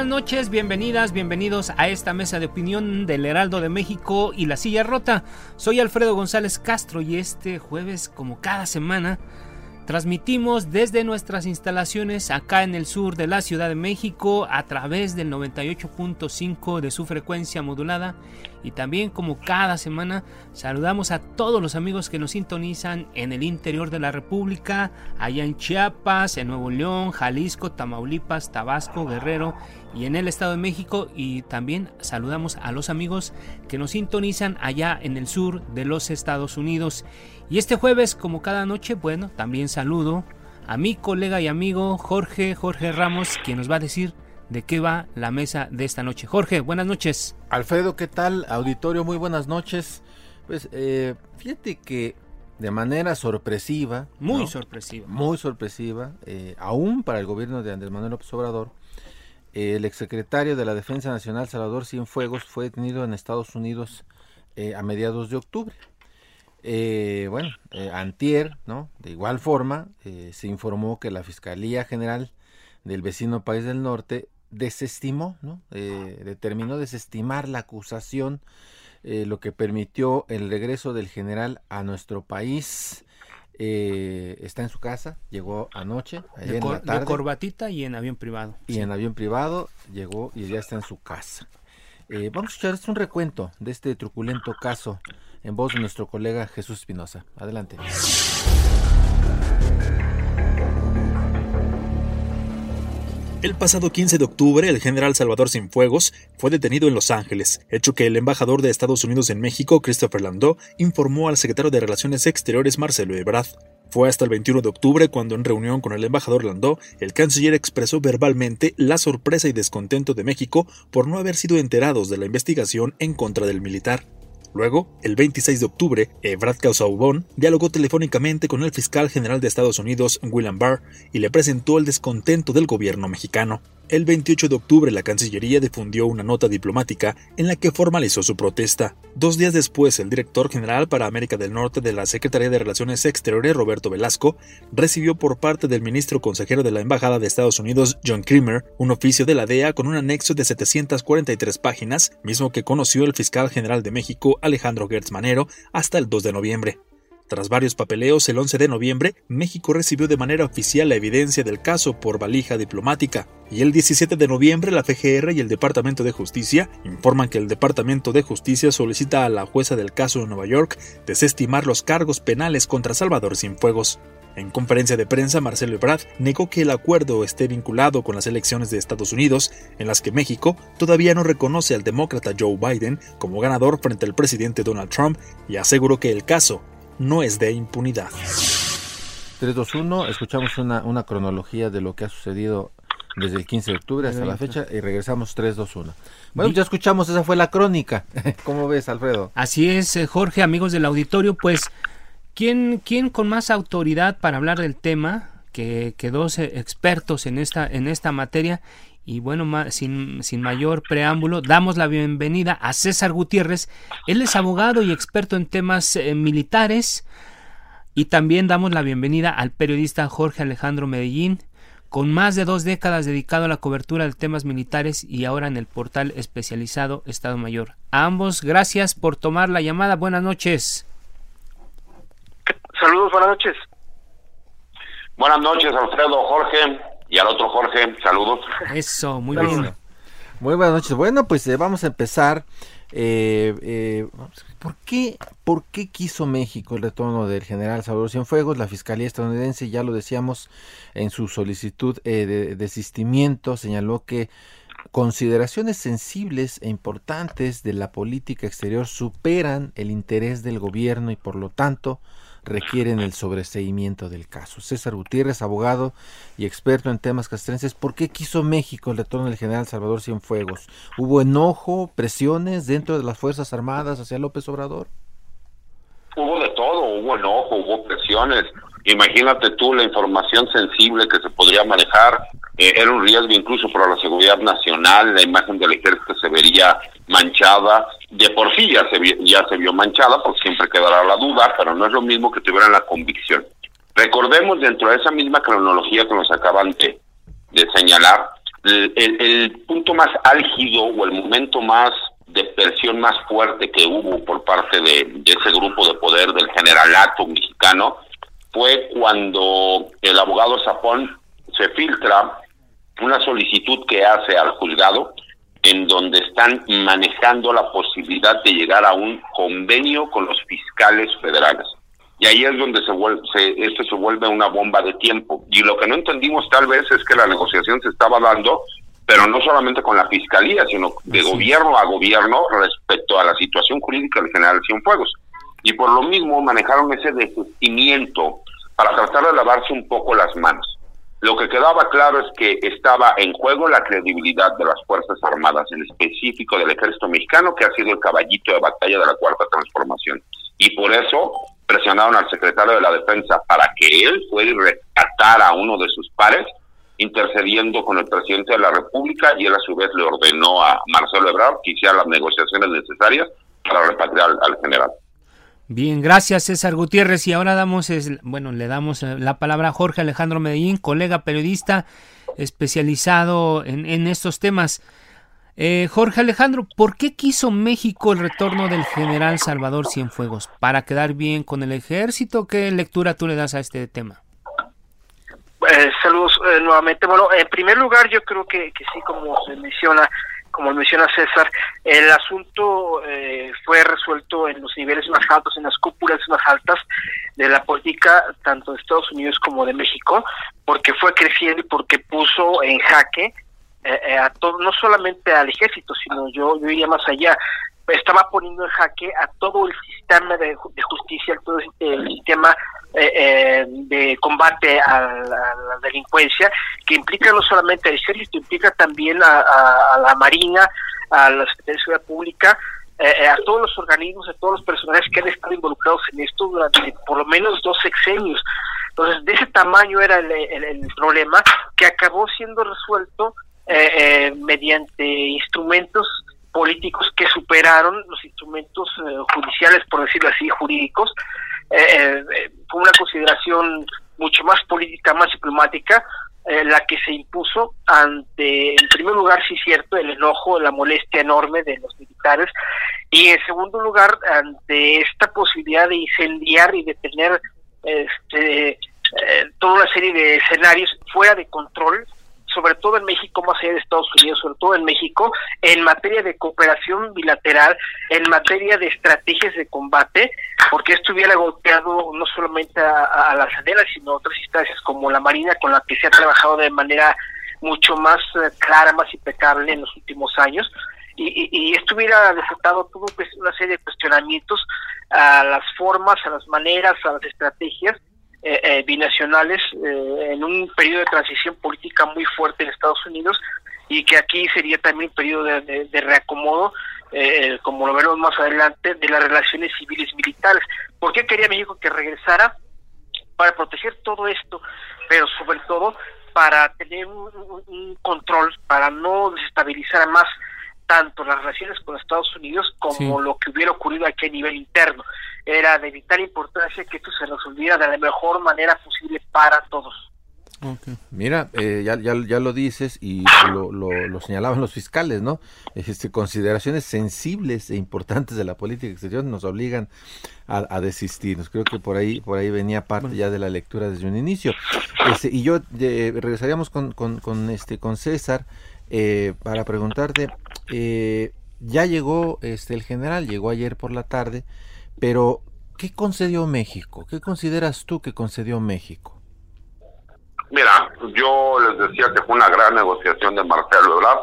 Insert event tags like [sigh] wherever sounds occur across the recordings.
Buenas noches, bienvenidas, bienvenidos a esta mesa de opinión del Heraldo de México y la silla rota. Soy Alfredo González Castro y este jueves, como cada semana, Transmitimos desde nuestras instalaciones acá en el sur de la Ciudad de México a través del 98.5 de su frecuencia modulada y también como cada semana saludamos a todos los amigos que nos sintonizan en el interior de la República, allá en Chiapas, en Nuevo León, Jalisco, Tamaulipas, Tabasco, Guerrero y en el Estado de México y también saludamos a los amigos que nos sintonizan allá en el sur de los Estados Unidos. Y este jueves, como cada noche, bueno, también saludo a mi colega y amigo Jorge, Jorge Ramos, quien nos va a decir de qué va la mesa de esta noche. Jorge, buenas noches. Alfredo, ¿qué tal? Auditorio, muy buenas noches. Pues eh, fíjate que de manera sorpresiva. Muy sorpresiva. Muy sorpresiva, eh, aún para el gobierno de Andrés Manuel López Obrador. El exsecretario de la Defensa Nacional, Salvador Cienfuegos, fue detenido en Estados Unidos eh, a mediados de octubre. Eh, bueno, eh, antier, ¿no? De igual forma, se informó que la Fiscalía General del vecino país del norte desestimó, ¿no? determinó desestimar la acusación, lo que permitió el regreso del general a nuestro país. Está en su casa, llegó anoche, de, en la tarde, de corbatita y en avión privado. Y en avión privado llegó y ya está en su casa. vamos a escuchar este un recuento de este truculento caso en voz de nuestro colega Jesús Espinosa. Adelante. El pasado 15 de octubre, el general Salvador Cienfuegos fue detenido en Los Ángeles, hecho que el embajador de Estados Unidos en México, Christopher Landau, informó al secretario de Relaciones Exteriores, Marcelo Ebrard. Fue hasta el 21 de octubre cuando en reunión con el embajador Landau, el canciller expresó verbalmente la sorpresa y descontento de México por no haber sido enterados de la investigación en contra del militar. Luego, el 26 de octubre, Ebrad Casaubon dialogó telefónicamente con el fiscal general de Estados Unidos, William Barr, y le presentó el descontento del gobierno mexicano. El 28 de octubre la Cancillería difundió una nota diplomática en la que formalizó su protesta. Dos días después, el director general para América del Norte de la Secretaría de Relaciones Exteriores, Roberto Velasco, recibió por parte del ministro consejero de la Embajada de Estados Unidos, John Creamer, un oficio de la DEA con un anexo de 743 páginas, mismo que conoció el fiscal general de México, Alejandro Gertz Manero, hasta el 2 de noviembre. Tras varios papeleos, el 11 de noviembre, México recibió de manera oficial la evidencia del caso por valija diplomática, y el 17 de noviembre la FGR y el Departamento de Justicia informan que el Departamento de Justicia solicita a la jueza del caso de Nueva York desestimar los cargos penales contra Salvador Cienfuegos. En conferencia de prensa, Marcelo Ebrard negó que el acuerdo esté vinculado con las elecciones de Estados Unidos, en las que México todavía no reconoce al demócrata Joe Biden como ganador frente al presidente Donald Trump y aseguró que el caso no es de impunidad. 321, escuchamos una, una cronología de lo que ha sucedido desde el 15 de octubre hasta la fecha y regresamos 321. Bueno, ya escuchamos, esa fue la crónica. [laughs] ¿Cómo ves, Alfredo? Así es, eh, Jorge, amigos del auditorio, pues, ¿quién, quién con más autoridad para hablar del tema que, que dos eh, expertos en esta, en esta materia? Y bueno, sin, sin mayor preámbulo, damos la bienvenida a César Gutiérrez. Él es abogado y experto en temas eh, militares. Y también damos la bienvenida al periodista Jorge Alejandro Medellín, con más de dos décadas dedicado a la cobertura de temas militares y ahora en el portal especializado Estado Mayor. A ambos, gracias por tomar la llamada. Buenas noches. Saludos, buenas noches. Buenas noches, Alfredo, Jorge y al otro Jorge, saludos. Eso, muy bien. Muy buenas noches. Bueno, pues eh, vamos a empezar. Eh, eh, ¿por, qué, ¿Por qué quiso México el retorno del general Salvador Cienfuegos? La Fiscalía estadounidense, ya lo decíamos en su solicitud de desistimiento, señaló que consideraciones sensibles e importantes de la política exterior superan el interés del gobierno y por lo tanto requieren el sobreseimiento del caso. César Gutiérrez, abogado y experto en temas castrenses, ¿por qué quiso México el retorno del general Salvador Cienfuegos? ¿Hubo enojo, presiones dentro de las Fuerzas Armadas hacia López Obrador? Hubo de todo, hubo enojo, hubo presiones. Imagínate tú la información sensible que se podría manejar, eh, era un riesgo incluso para la seguridad nacional, la imagen del ejército se vería manchada, de por sí ya se, vio, ya se vio manchada, porque siempre quedará la duda, pero no es lo mismo que tuvieran la convicción. Recordemos dentro de esa misma cronología que nos acaban de, señalar, el, punto más álgido o el momento más de presión más fuerte que hubo por parte de, ese grupo de poder del generalato mexicano fue cuando el abogado Zapón se filtra una solicitud que hace al juzgado en donde están manejando la posibilidad de llegar a un convenio con los fiscales federales. Y ahí es donde se vuelve, esto se vuelve una bomba de tiempo. Y lo que no entendimos tal vez es que la negociación se estaba dando, pero no solamente con la fiscalía, sino de gobierno a gobierno respecto a la situación jurídica del general Cienfuegos. Y por lo mismo manejaron ese desistimiento para tratar de lavarse un poco las manos. Lo que quedaba claro es que estaba en juego la credibilidad de las Fuerzas Armadas, en específico del ejército mexicano, que ha sido el caballito de batalla de la Cuarta Transformación. Y por eso presionaron al secretario de la Defensa para que él fuera y rescatara a uno de sus pares, intercediendo con el presidente de la República, y él a su vez le ordenó a Marcelo Ebrard que hiciera las negociaciones necesarias para repatriar al general. Bien, gracias César Gutiérrez y ahora damos, bueno, le damos eh, la palabra a Jorge Alejandro Medellín, colega periodista especializado en, estos temas. Eh, Jorge Alejandro, ¿por qué quiso México el retorno del general Salvador Cienfuegos? ¿Para quedar bien con el ejército? ¿Qué lectura tú le das a este tema? Eh, saludos nuevamente. Bueno, en primer lugar, yo creo que sí, como se menciona, como menciona César, el asunto eh, fue resuelto en los niveles más altos, en las cúpulas más altas de la política, tanto de Estados Unidos como de México, porque fue creciendo y porque puso en jaque eh, eh, a todo, no solamente al ejército, sino yo, yo iría más allá, estaba poniendo en jaque a todo el sistema de, justicia, todo el sistema eh, eh, de combate a la, delincuencia, que implica no solamente al ejército, implica también a, la Marina, a la Secretaría de Seguridad Pública, eh, a todos los organismos, a todos los personajes que han estado involucrados en esto durante por lo menos dos sexenios. Entonces, de ese tamaño era el, problema que acabó siendo resuelto mediante instrumentos políticos que superaron los instrumentos judiciales, por decirlo así, jurídicos, eh, eh, fue una consideración mucho más política, más diplomática, eh, la que se impuso ante, en primer lugar, sí cierto, el enojo, la molestia enorme de los militares, y en segundo lugar, ante esta posibilidad de incendiar y de tener este, toda una serie de escenarios fuera de control, sobre todo en México, más allá de Estados Unidos, sobre todo en México, en materia de cooperación bilateral, en materia de estrategias de combate, porque esto hubiera golpeado no solamente a, la SEDELA, sino a otras instancias como la Marina, con la que se ha trabajado de manera mucho más eh, clara, más impecable en los últimos años. Y, y, esto hubiera desatado pues, una serie de cuestionamientos a las formas, a las maneras, a las estrategias eh, eh, binacionales eh, en un periodo de transición política muy fuerte en Estados Unidos y que aquí sería también un periodo de, reacomodo, como lo veremos más adelante, de las relaciones civiles militares. ¿Por qué quería México que regresara? Para proteger todo esto, pero sobre todo para tener un, control, para no desestabilizar más tanto las relaciones con Estados Unidos como lo que hubiera ocurrido aquí a nivel interno. Era de vital importancia que esto se resolviera de la mejor manera posible para todos. Mira, eh, ya, ya, ya, lo dices y lo, lo, señalaban los fiscales, ¿no? Este, consideraciones sensibles e importantes de la política exterior nos obligan a, a desistirnos. Creo que por ahí por ahí venía parte ya de la lectura desde un inicio. Este, y yo eh, regresaríamos con, con, con, este, con César eh, para preguntarte, eh, ya llegó este, el general, llegó ayer por la tarde, pero ¿qué concedió México? ¿Qué consideras tú que concedió México? Mira, yo les decía que fue una gran negociación de Marcelo Ebrard,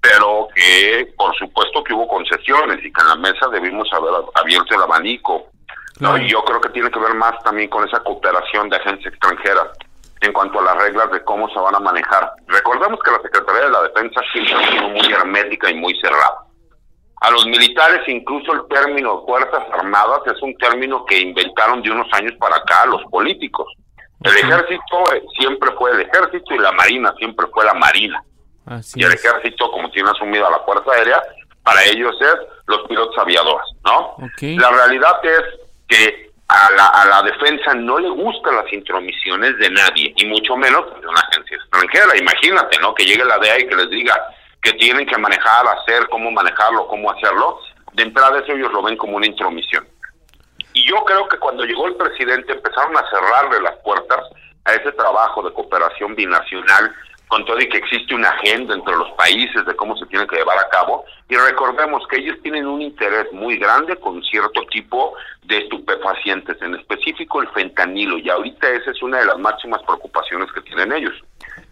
pero que por supuesto que hubo concesiones y que en la mesa debimos haber abierto el abanico. Y yo creo que tiene que ver más también con esa cooperación de agencias extranjeras en cuanto a las reglas de cómo se van a manejar. Recordemos que la Secretaría de la Defensa siempre ha sido muy hermética y muy cerrada. A los militares incluso el término Fuerzas Armadas es un término que inventaron de unos años para acá los políticos. El ejército eh, siempre fue el ejército y la marina siempre fue la marina. y el ejército, como tiene asumido a la Fuerza Aérea, para ellos es los pilotos aviadores, ¿no? La realidad es que a la, a la defensa no le gustan las intromisiones de nadie, y mucho menos de una agencia extranjera. Imagínate, ¿no? Que llegue la DEA y que les diga que tienen que manejar, hacer, cómo manejarlo, cómo hacerlo. De entrada eso ellos lo ven como una intromisión. Y yo creo que cuando llegó el presidente empezaron a cerrarle las puertas a ese trabajo de cooperación binacional, con todo y que existe una agenda entre los países de cómo se tiene que llevar a cabo. Y recordemos que ellos tienen un interés muy grande con cierto tipo de estupefacientes, en específico el fentanilo, y ahorita esa es una de las máximas preocupaciones que tienen ellos.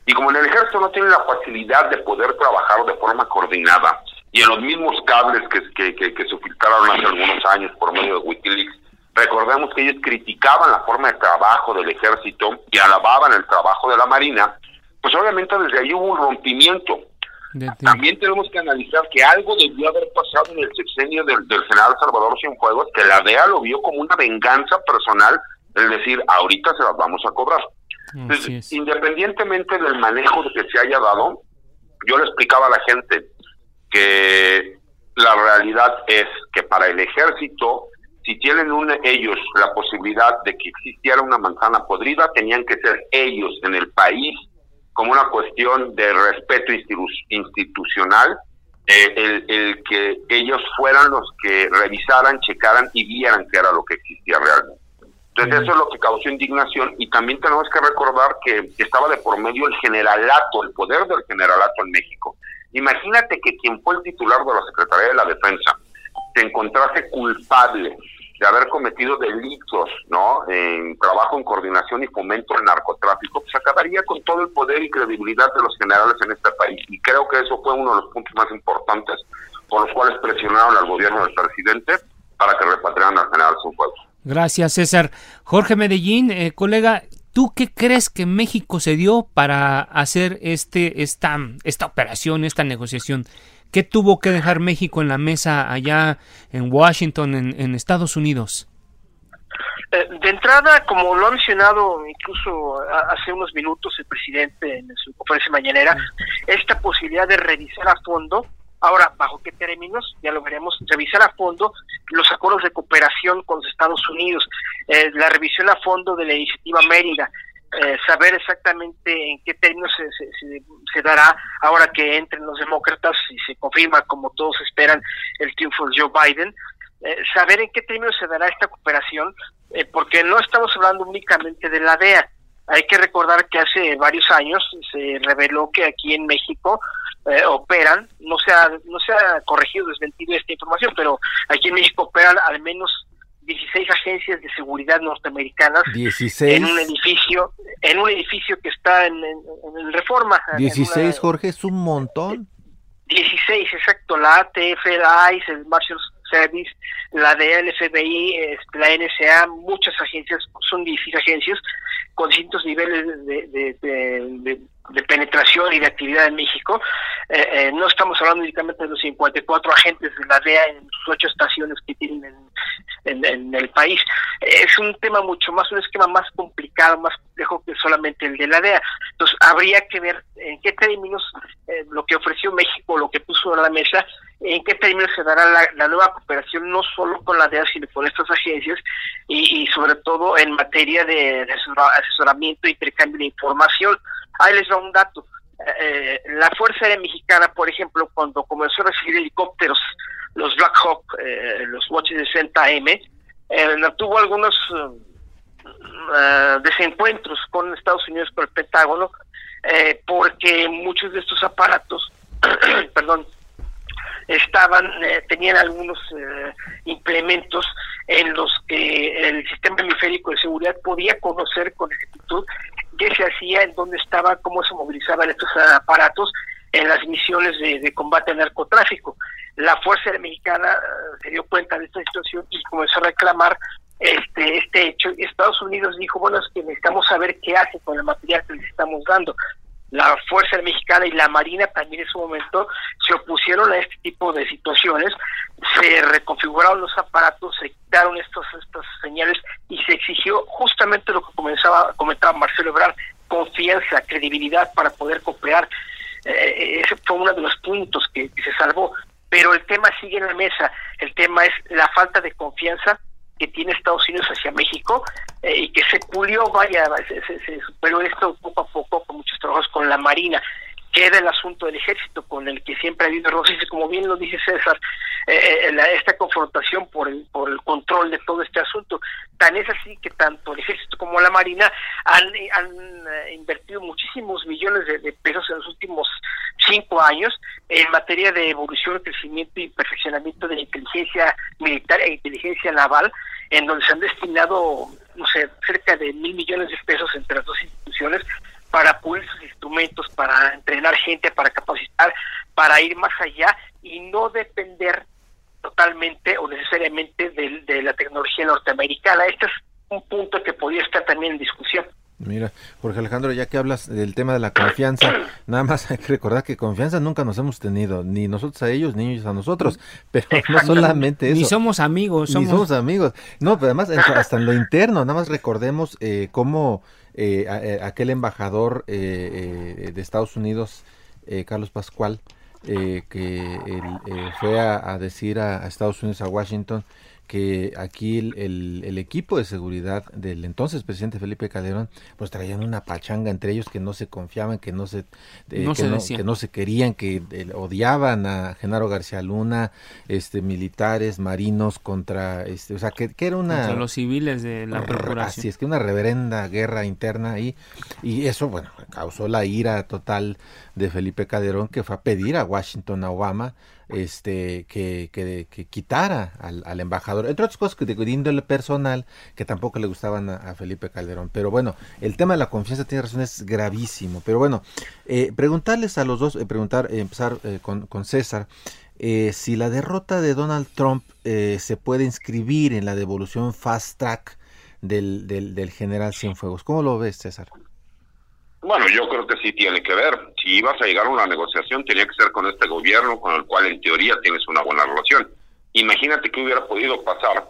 Y como en el ejército no tienen la facilidad de poder trabajar de forma coordinada, y en los mismos cables que, que, que, que se filtraron hace algunos años por medio de Wikileaks, Recordemos que ellos criticaban la forma de trabajo del ejército y alababan el trabajo de la marina, pues obviamente desde ahí hubo un rompimiento. También tenemos que analizar que algo debió haber pasado en el sexenio del, general Salvador Cienfuegos, que la DEA lo vio como una venganza personal, es decir, ahorita se las vamos a cobrar. Entonces, independientemente del manejo que se haya dado, yo le explicaba a la gente que la realidad es que para el ejército si tienen ellos la posibilidad de que existiera una manzana podrida, tenían que ser ellos en el país, como una cuestión de respeto institucional, eh, el, que ellos fueran los que revisaran, checaran y vieran qué era lo que existía realmente. Entonces eso es lo que causó indignación y también tenemos que recordar que estaba de por medio el generalato, el poder del generalato en México. Imagínate que quien fue el titular de la Secretaría de la Defensa se encontrase culpable de haber cometido delitos, ¿no? En trabajo en coordinación y fomento al narcotráfico, pues acabaría con todo el poder y credibilidad de los generales en este país. Y creo que eso fue uno de los puntos más importantes por los cuales presionaron al gobierno del presidente para que repatriaran al general Cienfuegos. Gracias, César. Jorge Medellín, eh, colega, ¿tú qué crees que México se dio para hacer este, esta, esta operación, esta negociación? ¿Qué tuvo que dejar México en la mesa allá en Washington, en, Estados Unidos? Eh, de entrada, como lo ha mencionado incluso hace unos minutos el presidente en su conferencia mañanera, esta posibilidad de revisar a fondo, ahora, ¿bajo qué términos? Ya lo veremos, revisar a fondo los acuerdos de cooperación con los Estados Unidos, eh, la revisión a fondo de la iniciativa Mérida, eh, saber exactamente en qué términos se, se, dará ahora que entren los demócratas y se confirma, como todos esperan, el triunfo de Joe Biden, eh, saber en qué términos se dará esta cooperación, eh, porque no estamos hablando únicamente de la DEA. Hay que recordar que hace varios años se reveló que aquí en México operan, no se, ha, no se ha corregido, desmentido esta información, pero aquí en México operan al menos 16 agencias de seguridad norteamericanas en un edificio en un edificio que está en, en, Reforma. 16, Jorge, es un montón. 16, exacto, la ATF, la ICE, el Marshall Service, la DLFBI, este, la NSA, muchas agencias, son 16 agencias con distintos niveles de, de, de, penetración y de actividad en México. Eh, eh, no estamos hablando únicamente de los 54 agentes de la DEA en sus ocho estaciones que tienen en, el país. Es un tema mucho más, un esquema más complicado, más complejo que solamente el de la DEA. Entonces, habría que ver en qué términos eh, lo que ofreció México, lo que puso a la mesa, en qué términos se dará la, nueva cooperación, no solo con la DEA, sino con estas agencias, y, sobre todo en materia de, asesoramiento e intercambio de información. Ahí les un dato. Eh, la Fuerza Aérea Mexicana, por ejemplo, cuando comenzó a recibir helicópteros los Black Hawk, eh, los Watches 60M, eh, tuvo algunos eh, desencuentros con Estados Unidos, con el Pentágono, eh, porque muchos de estos aparatos, [clears throat] perdón, estaban, tenían algunos implementos en los que el sistema hemisférico de seguridad podía conocer con exactitud qué se hacía, en dónde estaba, cómo se movilizaban estos aparatos en las misiones de, combate al narcotráfico. La Fuerza Mexicana eh, se dio cuenta de esta situación y comenzó a reclamar este este hecho. Estados Unidos dijo, bueno, es que necesitamos saber qué hace con el material que les estamos dando. La Fuerza Mexicana y la Marina también en su momento se opusieron a este tipo de situaciones, se reconfiguraron los aparatos, se quitaron estos, estas señales se exigió justamente lo que comenzaba, comentaba Marcelo Ebrard, confianza, credibilidad para poder cooperar eh, ese fue uno de los puntos que, se salvó. Pero el tema sigue en la mesa. El tema es la falta de confianza que tiene Estados Unidos hacia México eh, y que se pulió, vaya, se, se, esto poco a poco con muchos trabajos con la Marina queda el asunto del ejército con el que siempre ha habido roces y como bien lo dice César, eh, eh esta confrontación por el, por el control de todo este asunto. Tan es así que tanto el ejército como la marina han, eh, invertido muchísimos millones de, pesos en los últimos cinco años en materia de evolución, crecimiento y perfeccionamiento de la inteligencia militar e inteligencia naval, en donde se han destinado, no sé, cerca de mil millones de pesos entre las dos instituciones para pulir sus instrumentos, para entrenar gente, para capacitar, para ir más allá y no depender totalmente o necesariamente de, la tecnología norteamericana. Este es un punto que podría estar también en discusión. Mira, Jorge Alejandro, ya que hablas del tema de la confianza, [clears throat] nada más hay que recordar que confianza nunca nos hemos tenido, ni nosotros a ellos, ni ellos a nosotros, pero no solamente eso. Ni somos amigos. Somos... Ni somos amigos. No, pero además, hasta en lo interno, nada más recordemos eh, cómo eh, eh, aquel embajador eh, de Estados Unidos, Carlos Pascual, que fue a, decir a, Estados Unidos, a Washington, que aquí el, equipo de seguridad del entonces presidente Felipe Calderón pues traían una pachanga entre ellos que no se confiaban que no se, eh, que, no, se querían que eh, odiaban a Genaro García Luna este militares marinos contra este o sea que, era una contra los civiles de la procuración así es que una reverenda guerra interna ahí. Y eso bueno causó la ira total de Felipe Calderón que fue a pedir a Washington a Obama este que, que, quitara al, embajador, entre otras cosas que de índole personal que tampoco le gustaban a, Felipe Calderón. Pero bueno, el tema de la confianza tiene razón, es gravísimo. Pero bueno, eh, preguntarles a los dos, eh, preguntar, eh, empezar con, con, César, si la derrota de Donald Trump se puede inscribir en la devolución fast track del, del, del general Cienfuegos. ¿Cómo lo ves, César? Bueno, yo creo que sí tiene que ver. Si ibas a llegar a una negociación, tenía que ser con este gobierno, con el cual en teoría tienes una buena relación. Imagínate qué hubiera podido pasar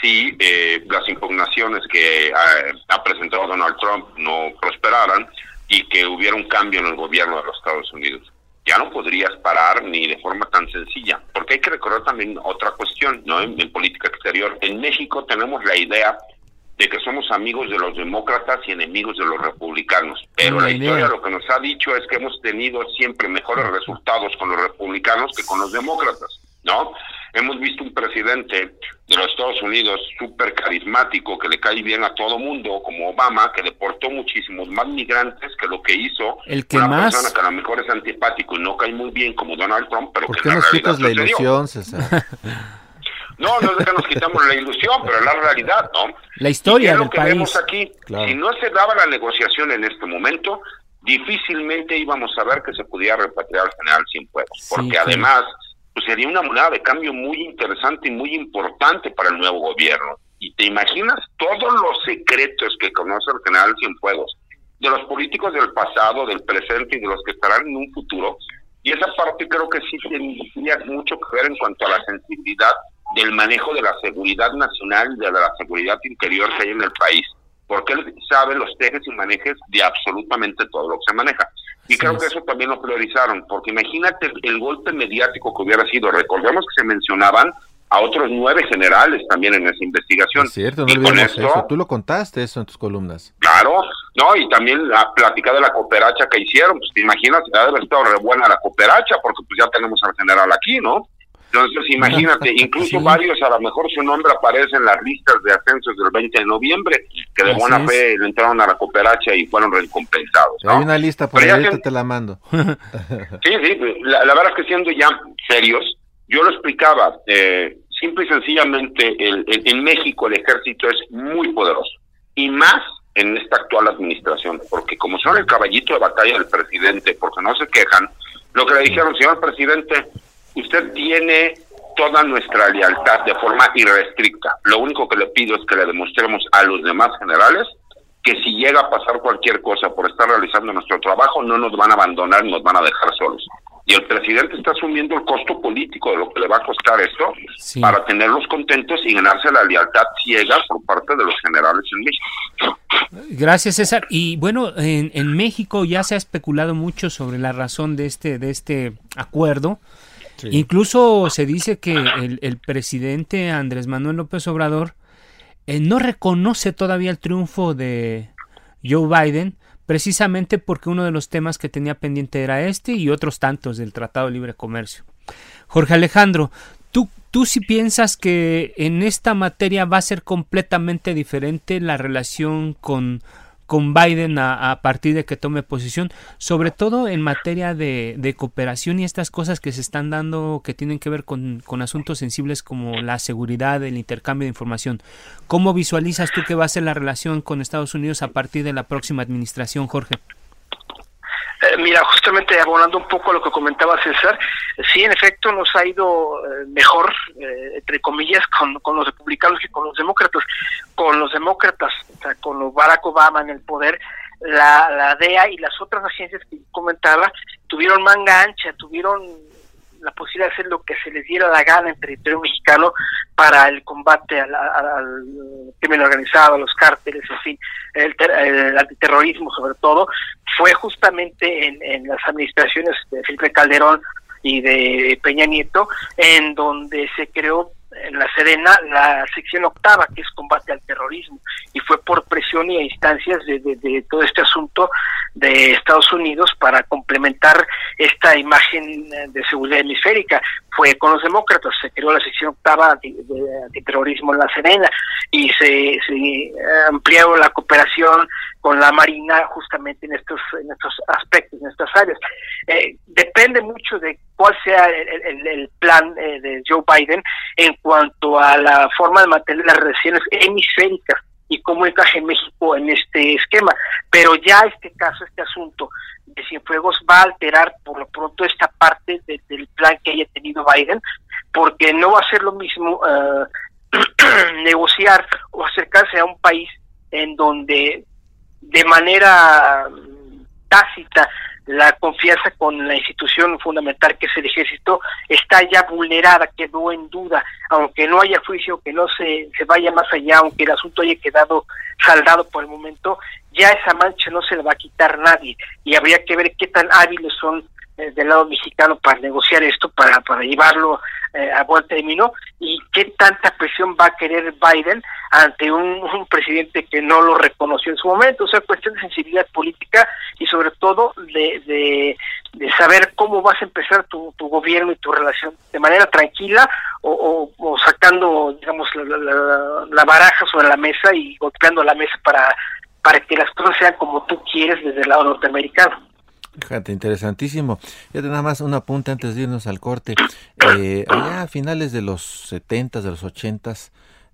si eh, las impugnaciones que ha, presentado Donald Trump no prosperaran y que hubiera un cambio en el gobierno de los Estados Unidos. Ya no podrías parar ni de forma tan sencilla, porque hay que recordar también otra cuestión, ¿no? en política exterior. En México tenemos la idea de que somos amigos de los demócratas y enemigos de los republicanos. Pero la historia lo que nos ha dicho es que hemos tenido siempre mejores resultados con los republicanos que con los demócratas, ¿no? Hemos visto un presidente de los Estados Unidos súper carismático, que le cae bien a todo mundo, como Obama, que deportó muchísimos más migrantes que lo que hizo el que una más... persona que a lo mejor es antipático y no cae muy bien como Donald Trump, pero ¿Por que qué nos quitas la ilusión, César? [laughs] No, no es que nos quitamos la ilusión, pero la realidad, ¿no? La historia es lo que vemos aquí. Si no se daba la negociación en este momento, difícilmente íbamos a ver que se pudiera repatriar al general Cienfuegos, porque además pues sería una moneda de cambio muy interesante y muy importante para el nuevo gobierno. Y te imaginas todos los secretos que conoce el general Cienfuegos, de los políticos del pasado, del presente y de los que estarán en un futuro. Y esa parte creo que sí tendría mucho que ver en cuanto a la sensibilidad del manejo de la seguridad nacional, de la seguridad interior que hay en el país, porque él sabe los tejes y manejes de absolutamente todo lo que se maneja. Y creo que eso también lo priorizaron, porque imagínate el golpe mediático que hubiera sido. Recordemos que se mencionaban a otros nueve generales también en esa investigación. Es cierto, no olvidemos eso. Tú lo contaste eso en tus columnas. Claro, no, y también la plática de la cooperacha que hicieron. Pues te imaginas, debe estado re buena la cooperacha, porque pues ya tenemos al general aquí, ¿no? Entonces, imagínate, incluso varios, a lo mejor su nombre aparece en las listas de ascensos del 20 de noviembre, que de buena fe le entraron a la cooperacha y fueron recompensados. Hay una lista, por ahí te la mando. [laughs] [laughs] sí, sí, la, verdad es que siendo ya serios, yo lo explicaba, eh, simple y sencillamente, el, en México el ejército es muy poderoso, y más en esta actual administración, porque como son el caballito de batalla del presidente, porque no se quejan, lo que le dijeron, señor presidente, usted tiene toda nuestra lealtad de forma irrestricta. Lo único que le pido es que le demostremos a los demás generales que si llega a pasar cualquier cosa por estar realizando nuestro trabajo, no nos van a abandonar, nos van a dejar solos. Y el presidente está asumiendo el costo político de lo que le va a costar esto para tenerlos contentos y ganarse la lealtad ciega por parte de los generales en México. Gracias, César. Y bueno, en, en México ya se ha especulado mucho sobre la razón de este, de este acuerdo. Incluso se dice que el, presidente Andrés Manuel López Obrador eh, no reconoce todavía el triunfo de Joe Biden, precisamente porque uno de los temas que tenía pendiente era este y otros tantos del Tratado de Libre Comercio. Jorge Alejandro, ¿tú, tú sí piensas que en esta materia va a ser completamente diferente la relación con con Biden a, partir de que tome posición, sobre todo en materia de, cooperación y estas cosas que se están dando que tienen que ver con, con, asuntos sensibles como la seguridad, el intercambio de información. ¿Cómo visualizas tú que va a ser la relación con Estados Unidos a partir de la próxima administración, Jorge? Eh, mira, justamente abonando un poco a lo que comentaba César, sí, en efecto nos ha ido eh, mejor, eh, entre comillas, con, los republicanos que con los demócratas. Con los demócratas, o sea, con Barack Obama en el poder, la, la DEA y las otras agencias que comentaba tuvieron manga ancha, tuvieron la posibilidad de hacer lo que se les diera la gana en territorio mexicano para el combate al, crimen organizado, a los cárteles, en fin, el, antiterrorismo sobre todo, fue justamente en, en las administraciones de Felipe Calderón y de Peña Nieto, en donde se creó en la Serena la sección octava, que es combate al terrorismo, y fue por presión y a instancias de, de, todo este asunto de Estados Unidos para complementar esta imagen de seguridad hemisférica. Fue con los demócratas, se creó la sección octava de, antiterrorismo en la Serena y se, se amplió la cooperación con la Marina justamente en estos, en estos aspectos, en estas áreas. Eh, depende mucho de cuál sea el, plan eh, de Joe Biden en cuanto a la forma de mantener las relaciones hemisféricas y cómo encaje México en este esquema. Pero ya este caso, este asunto de Cienfuegos va a alterar por lo pronto esta parte del plan que haya tenido Biden, porque no va a ser lo mismo eh, [clears throat] negociar o acercarse a un país en donde de manera tácita la confianza con la institución fundamental que es el ejército está ya vulnerada, quedó en duda, aunque no haya juicio, que no se, se vaya más allá, aunque el asunto haya quedado saldado por el momento, ya esa mancha no se le va a quitar nadie. Y habría que ver qué tan hábiles son eh, del lado mexicano para negociar esto, para, para llevarlo eh, a buen término y qué tanta presión va a querer Biden ante un, presidente que no lo reconoció en su momento. O sea, cuestión de sensibilidad política y sobre todo de, de, saber cómo vas a empezar tu, tu, gobierno y tu relación de manera tranquila o, o, sacando, digamos, la, la, baraja sobre la mesa y golpeando la mesa para, para que las cosas sean como tú quieres desde el lado norteamericano. Fíjate, interesantísimo. Ya nada más un apunte antes de irnos al corte. Eh, allá a finales de los 70 de los 80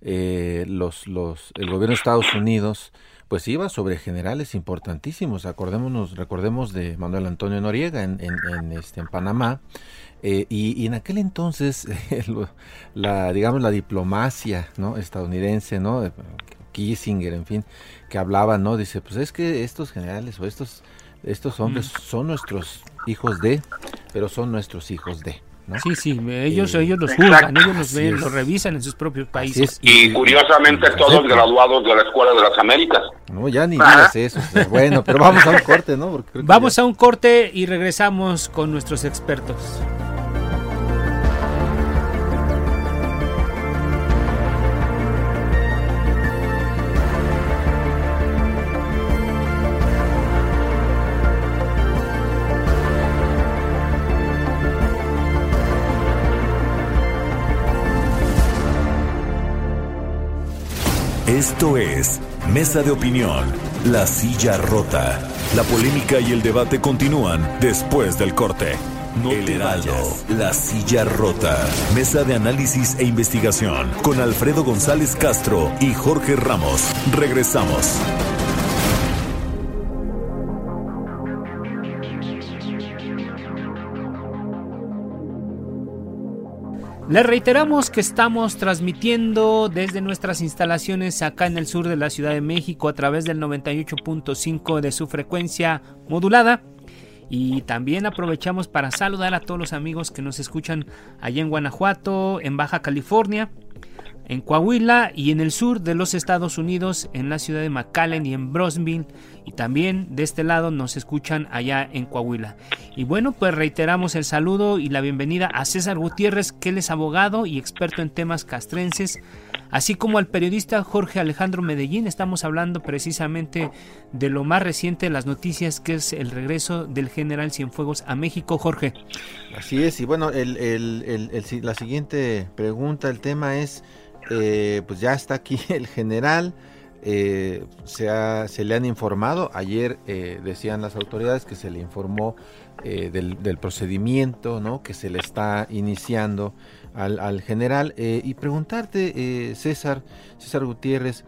eh, los, los, el gobierno de Estados Unidos pues iba sobre generales importantísimos. Acordémonos, recordemos de Manuel Antonio Noriega en, en, este, en Panamá. Eh, y, en aquel entonces, [laughs] la, digamos, la diplomacia ¿no? estadounidense, ¿no? Kissinger, en fin, que hablaba, ¿no? Dice, pues es que estos generales o estos estos hombres son nuestros hijos de, pero son nuestros hijos de. Sí, sí, ellos, ellos los juzgan, ellos los ven, los revisan en sus propios países. Y, curiosamente todos graduados de la Escuela de las Américas. No, ya ni digas eso. Bueno, pero vamos a un corte, ¿no? Vamos a un corte y regresamos con nuestros expertos. Esto es Mesa de Opinión, La Silla Rota. La polémica y el debate continúan después del corte. No el Heraldo, La Silla Rota. Mesa de análisis e investigación con Alfredo González Castro y Jorge Ramos. Regresamos. Les reiteramos que estamos transmitiendo desde nuestras instalaciones acá en el sur de la Ciudad de México a través del 98.5 de su frecuencia modulada. Y también aprovechamos para saludar a todos los amigos que nos escuchan allá en Guanajuato, en Baja California, en Coahuila y en el sur de los Estados Unidos, en la ciudad de McAllen y en Brosville. Y también de este lado nos escuchan allá en Coahuila. Y bueno, pues reiteramos el saludo y la bienvenida a César Gutiérrez, que él es abogado y experto en temas castrenses, así como al periodista Jorge Alejandro Medellín. Estamos hablando precisamente de lo más reciente de las noticias, que es el regreso del general Cienfuegos a México. Jorge. Así es, y bueno, la siguiente pregunta, el tema es eh, pues ya está aquí [laughs] el general. Eh, se, se, le han informado, ayer eh, decían las autoridades que se le informó del, procedimiento ¿no? que se le está iniciando al, general y preguntarte, César, César Gutiérrez,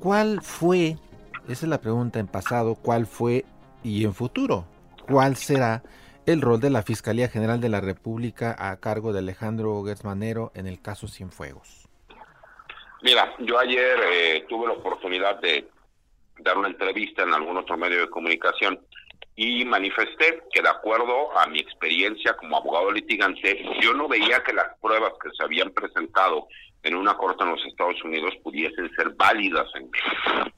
¿cuál fue, esa es la pregunta en pasado, cuál fue y en futuro, cuál será el rol de la Fiscalía General de la República a cargo de Alejandro Gersmanero en el caso Cienfuegos? Mira, yo ayer eh, tuve la oportunidad de dar una entrevista en algún otro medio de comunicación y manifesté que de acuerdo a mi experiencia como abogado litigante, yo no veía que las pruebas que se habían presentado en una corte en los Estados Unidos pudiesen ser válidas en México.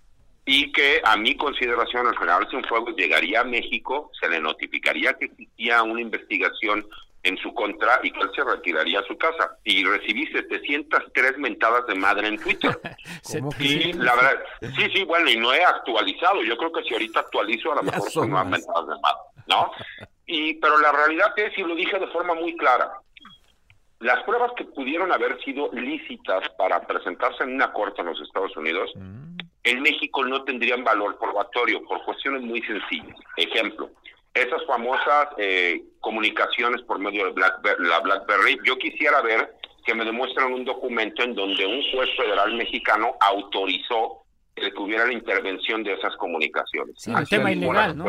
Y que a mi consideración el general Cienfuegos llegaría a México, se le notificaría que existía una investigación en su contra y que él se retiraría a su casa. Y recibí 703 mentadas de madre en Twitter. [laughs] [laughs] y la verdad, sí, sí, bueno, y no he actualizado. Yo creo que si ahorita actualizo, a lo mejor son más mentadas de madre, ¿no? Y, pero la realidad es, y lo dije de forma muy clara, las pruebas que pudieron haber sido lícitas para presentarse en una corte en los Estados Unidos, mm. en México no tendrían valor probatorio por cuestiones muy sencillas. Ejemplo, esas famosas eh, comunicaciones por medio de la BlackBerry, yo quisiera ver que me demuestren un documento en donde un juez federal mexicano autorizó que hubiera la intervención de esas comunicaciones. Sí, tema ilegal, ¿no?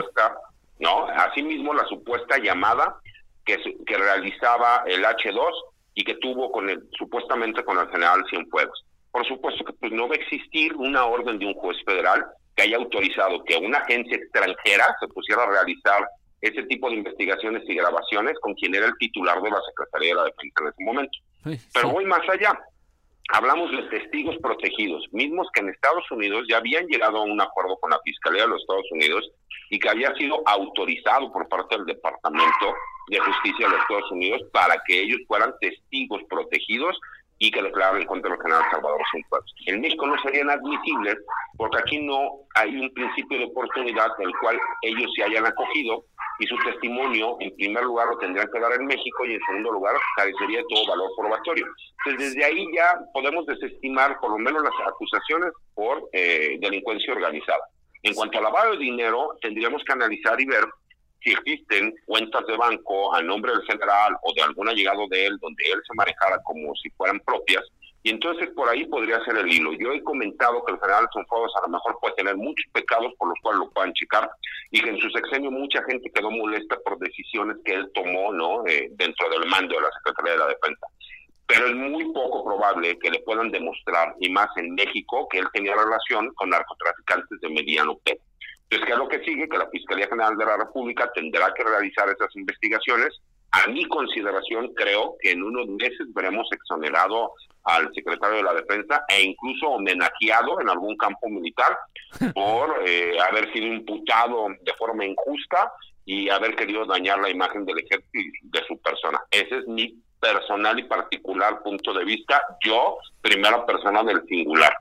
¿no? Asimismo, la supuesta llamada que, que realizaba el H2 y que tuvo con el, supuestamente con el general Cienfuegos. Por supuesto que pues, no va a existir una orden de un juez federal que haya autorizado que una agencia extranjera se pusiera a realizar ese tipo de investigaciones y grabaciones con quien era el titular de la Secretaría de la Defensa en ese momento. Pero voy más allá. Hablamos de testigos protegidos, mismos que en Estados Unidos ya habían llegado a un acuerdo con la Fiscalía de los Estados Unidos y que había sido autorizado por parte del Departamento de Justicia de los Estados Unidos para que ellos fueran testigos protegidos y que declararon contra el general Salvador Cienfuegos. En México no serían admisibles porque aquí no hay un principio de oportunidad del cual ellos se hayan acogido y su testimonio, en primer lugar, lo tendrían que dar en México y en segundo lugar, carecería de todo valor probatorio. Entonces, desde ahí ya podemos desestimar por lo menos las acusaciones por eh, delincuencia organizada. En cuanto a lavado de dinero, tendríamos que analizar y ver si existen cuentas de banco a nombre del general o de algún allegado de él donde él se manejara como si fueran propias y entonces por ahí podría ser el hilo. Yo he comentado que el general Cienfuegos a lo mejor puede tener muchos pecados por los cuales lo puedan checar y que en su sexenio mucha gente quedó molesta por decisiones que él tomó no eh, dentro del mando de la Secretaría de la Defensa. Pero es muy poco probable que le puedan demostrar, y más en México, que él tenía relación con narcotraficantes de mediano peso. Entonces, ¿qué es lo que sigue? Que la Fiscalía General de la República tendrá que realizar esas investigaciones A mi consideración, creo que en unos meses veremos exonerado al secretario de la Defensa e incluso homenajeado en algún campo militar [laughs] por eh, haber sido imputado de forma injusta y haber querido dañar la imagen del ejército y de su persona. Ese es mi personal y particular punto de vista, yo, primera persona del singular.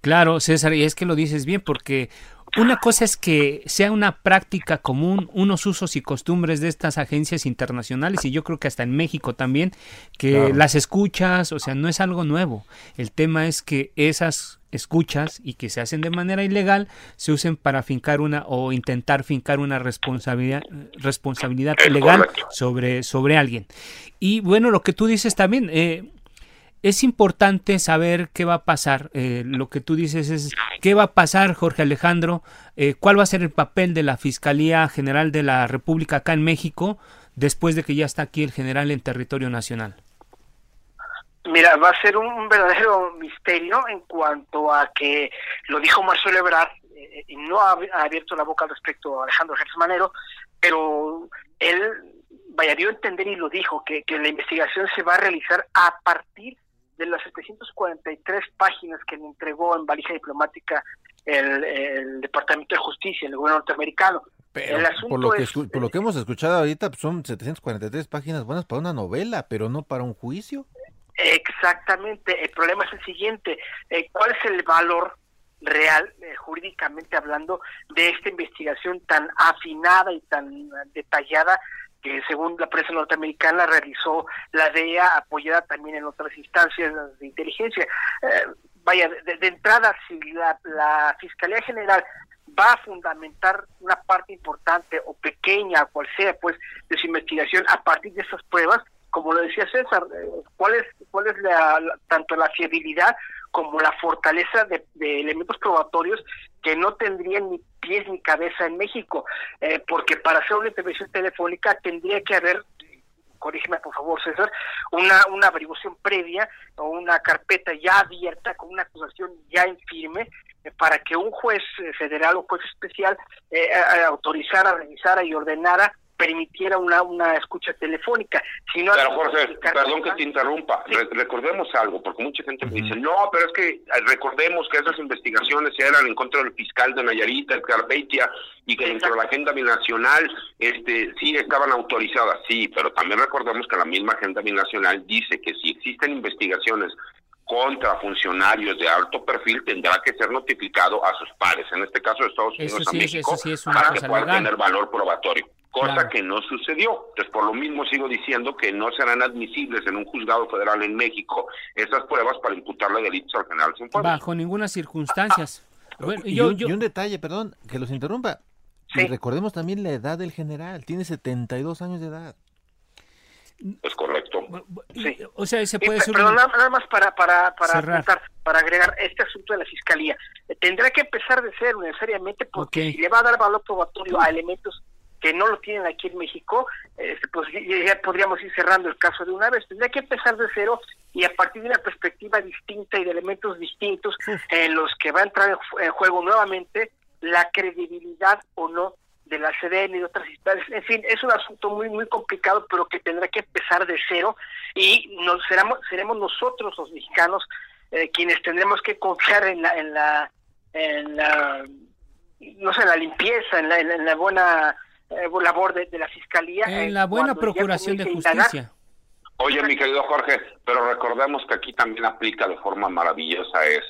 Claro, César, y es que lo dices bien, porque una cosa es que sea una práctica común, unos usos y costumbres de estas agencias internacionales, y yo creo que hasta en México también, que las escuchas, o sea, no es algo nuevo. El tema es que esas escuchas y que se hacen de manera ilegal se usen para fincar una o intentar fincar una responsabilidad responsabilidad legal sobre sobre alguien. Y bueno lo que tú dices también eh, es importante saber qué va a pasar. Eh, lo que tú dices es qué va a pasar, Jorge Alejandro, eh, cuál va a ser el papel de la Fiscalía General de la República acá en México después de que ya está aquí el general en territorio nacional. Mira, va a ser un verdadero misterio en cuanto a que lo dijo Marcelo Ebrard eh, y no ha, abierto la boca al respecto a Alejandro Gertz Manero, pero él vaya dio a entender y lo dijo que, que la investigación se va a realizar a partir de las 743 páginas que le entregó en valija diplomática el, Departamento de Justicia, el gobierno norteamericano. Pero por, lo que por lo que hemos escuchado ahorita, pues, son 743 páginas buenas para una novela, pero no para un juicio. Exactamente. El problema es el siguiente. Eh, ¿Cuál es el valor real, eh, jurídicamente hablando, de esta investigación tan afinada y tan detallada que según la prensa norteamericana realizó la DEA, apoyada también en otras instancias de inteligencia. Eh, vaya, de, entrada, si la, Fiscalía General va a fundamentar una parte importante o pequeña, cual sea, pues, de su investigación a partir de esas pruebas, como lo decía César, eh, ¿cuál es, cuál es la, tanto la fiabilidad como la fortaleza de, elementos probatorios que no tendrían ni pies ni cabeza en México, eh, porque para hacer una intervención telefónica tendría que haber corrígeme por favor César, una, una averiguación previa o una carpeta ya abierta con una acusación ya en firme eh, para que un juez eh, federal o juez especial autorizara, revisara y ordenara permitiera una, una escucha telefónica. Si no, pero Jorge, perdón que te interrumpa, recordemos algo, porque mucha gente me dice, no, pero es que eh, recordemos que esas investigaciones eran en contra del fiscal de Nayarita, el Beitia, y que dentro de la agenda binacional este, sí estaban autorizadas, sí, pero también recordemos que la misma agenda binacional dice que si existen investigaciones contra funcionarios de alto perfil tendrá que ser notificado a sus pares, en este caso de Estados Unidos a México, para que pueda tener valor probatorio cosa que no sucedió. Entonces, por lo mismo sigo diciendo que no serán admisibles en un juzgado federal en México esas pruebas para imputarle delitos al general Bajo ninguna circunstancias. y, un, detalle, perdón, que los interrumpa. Y recordemos también la edad del general, tiene 72 años de edad. Es correcto. Sí. O sea, se puede Pero nada, más para para para, para agregar este asunto de la fiscalía. Tendrá que empezar de cero necesariamente porque si le va a dar valor probatorio a elementos que no lo tienen aquí en México, este, pues ya podríamos ir cerrando el caso de una vez. Tendría que empezar de cero y a partir de una perspectiva distinta y de elementos distintos en los que va a entrar en juego nuevamente la credibilidad o no de la CDN y de otras instancias. En fin, es un asunto muy muy complicado, pero que tendrá que empezar de cero y nos seremos, seremos nosotros los mexicanos eh, quienes tendremos que confiar en la en la en la no sé, la limpieza, en la, en la buena eh, labor de, la Fiscalía. En la buena procuración de justicia. Oye, mi querido Jorge, pero recordemos que aquí también aplica de forma maravillosa es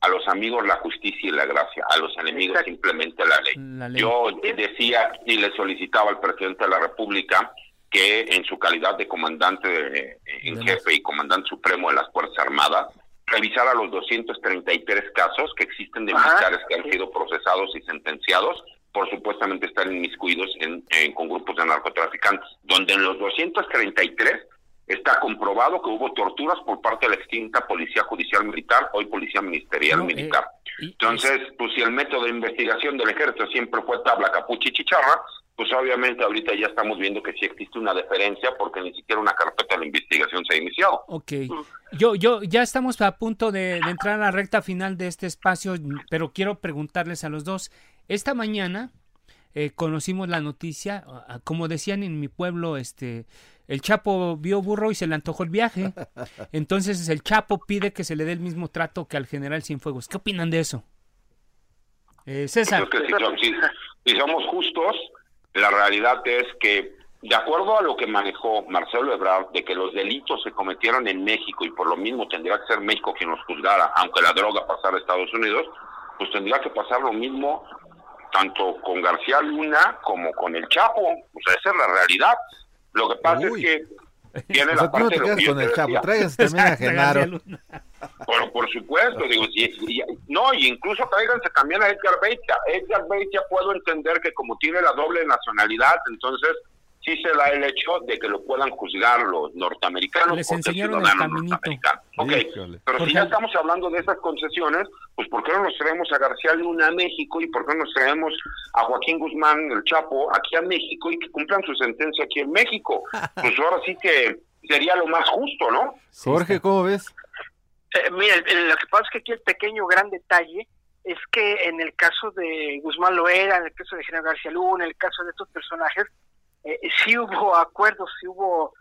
a los amigos la justicia y la gracia, a los enemigos simplemente la ley. Yo decía y le solicitaba al presidente de la República que en su calidad de comandante en jefe y comandante supremo de las Fuerzas Armadas, revisara los 233 casos que existen de militares que han sido procesados y sentenciados por supuestamente están inmiscuidos en, con grupos de narcotraficantes, donde en los 233 está comprobado que hubo torturas por parte de la extinta Policía Judicial Militar, hoy Policía Ministerial Militar. Eh, Entonces, pues si el método de investigación del ejército siempre fue tabla, capucha y chicharra, pues obviamente ahorita ya estamos viendo que sí existe una deferencia porque ni siquiera una carpeta de investigación se ha iniciado. Ok. Yo, yo, ya estamos a punto de, de entrar a la recta final de este espacio, pero quiero preguntarles a los dos. Esta mañana eh, conocimos la noticia, como decían en mi pueblo, este, el Chapo vio burro y se le antojó el viaje. [laughs] Entonces el Chapo pide que se le dé el mismo trato que al general Cienfuegos. ¿Qué opinan de eso? Eh, César. si, somos justos, la realidad es que, de acuerdo a lo que manejó Marcelo Ebrard, de que los delitos se cometieron en México y por lo mismo tendría que ser México quien los juzgara, aunque la droga pasara a Estados Unidos, pues tendría que pasar lo mismo tanto con García Luna como con el Chapo. O sea, esa es la realidad. Lo que pasa es que tiene [laughs] la parte de con el Chapo, también [laughs] a Genaro. Por, por supuesto, digo, no, y incluso tráiganse también a Edgar Beitia. Edgar Beitia puedo entender que como tiene la doble nacionalidad, entonces sí se da el hecho de que lo puedan juzgar los norteamericanos Les enseñaron el caminito. pero si ya estamos hablando de esas concesiones, pues ¿por qué no nos traemos a García Luna a México y por qué no nos traemos a Joaquín Guzmán, el Chapo, aquí a México y que cumplan su sentencia aquí en México? [laughs] Pues ahora sí que sería lo más justo, ¿no? Jorge, ¿cómo ves? Eh, mira, lo que pasa es que aquí el pequeño gran detalle es que en el caso de Guzmán Loera, en el caso de General García Luna, en el caso de estos personajes, eh, sí hubo acuerdos, sí hubo